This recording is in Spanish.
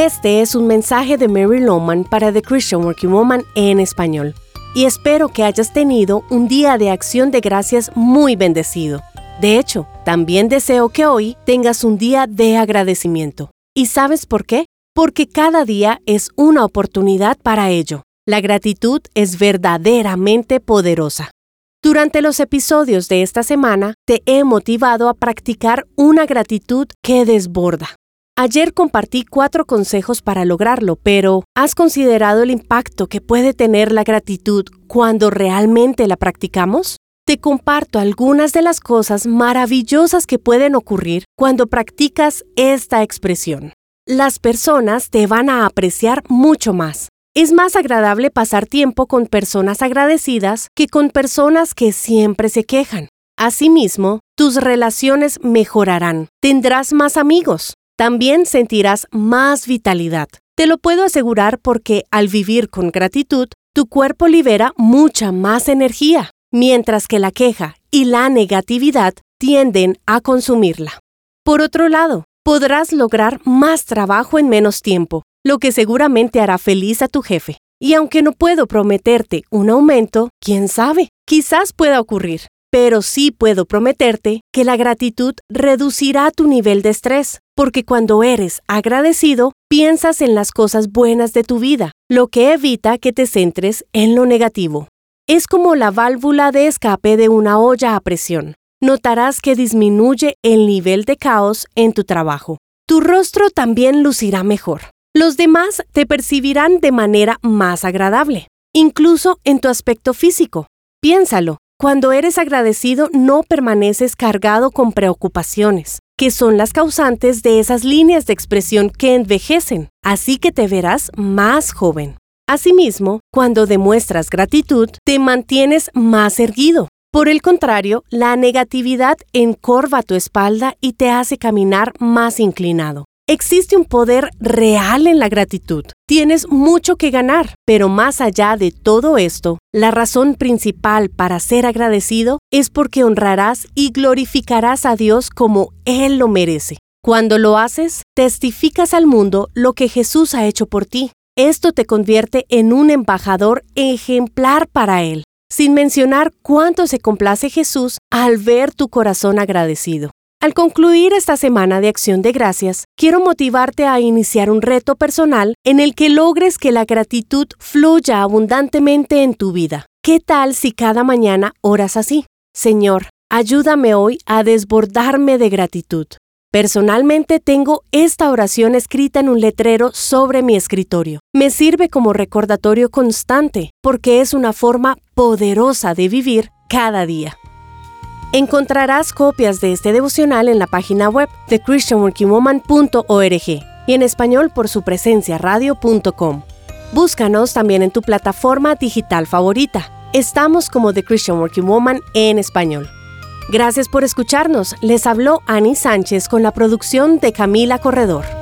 Este es un mensaje de Mary Lowman para The Christian Working Woman en español. Y espero que hayas tenido un día de acción de gracias muy bendecido. De hecho, también deseo que hoy tengas un día de agradecimiento. ¿Y sabes por qué? Porque cada día es una oportunidad para ello. La gratitud es verdaderamente poderosa. Durante los episodios de esta semana te he motivado a practicar una gratitud que desborda. Ayer compartí cuatro consejos para lograrlo, pero ¿has considerado el impacto que puede tener la gratitud cuando realmente la practicamos? Te comparto algunas de las cosas maravillosas que pueden ocurrir cuando practicas esta expresión. Las personas te van a apreciar mucho más. Es más agradable pasar tiempo con personas agradecidas que con personas que siempre se quejan. Asimismo, tus relaciones mejorarán. Tendrás más amigos, también sentirás más vitalidad. Te lo puedo asegurar porque al vivir con gratitud, tu cuerpo libera mucha más energía, mientras que la queja y la negatividad tienden a consumirla. Por otro lado, podrás lograr más trabajo en menos tiempo, lo que seguramente hará feliz a tu jefe. Y aunque no puedo prometerte un aumento, quién sabe, quizás pueda ocurrir. Pero sí puedo prometerte que la gratitud reducirá tu nivel de estrés, porque cuando eres agradecido, piensas en las cosas buenas de tu vida, lo que evita que te centres en lo negativo. Es como la válvula de escape de una olla a presión. Notarás que disminuye el nivel de caos en tu trabajo. Tu rostro también lucirá mejor. Los demás te percibirán de manera más agradable, incluso en tu aspecto físico. Piénsalo, cuando eres agradecido no permaneces cargado con preocupaciones, que son las causantes de esas líneas de expresión que envejecen, así que te verás más joven. Asimismo, cuando demuestras gratitud, te mantienes más erguido. Por el contrario, la negatividad encorva tu espalda y te hace caminar más inclinado. Existe un poder real en la gratitud. Tienes mucho que ganar, pero más allá de todo esto, la razón principal para ser agradecido es porque honrarás y glorificarás a Dios como Él lo merece. Cuando lo haces, testificas al mundo lo que Jesús ha hecho por ti. Esto te convierte en un embajador ejemplar para Él, sin mencionar cuánto se complace Jesús al ver tu corazón agradecido. Al concluir esta semana de acción de gracias, quiero motivarte a iniciar un reto personal en el que logres que la gratitud fluya abundantemente en tu vida. ¿Qué tal si cada mañana oras así? Señor, ayúdame hoy a desbordarme de gratitud. Personalmente tengo esta oración escrita en un letrero sobre mi escritorio. Me sirve como recordatorio constante porque es una forma poderosa de vivir cada día. Encontrarás copias de este devocional en la página web de christianworkingwoman.org y en español por su presencia radio.com. Búscanos también en tu plataforma digital favorita. Estamos como The Christian Working Woman en español. Gracias por escucharnos. Les habló Annie Sánchez con la producción de Camila Corredor.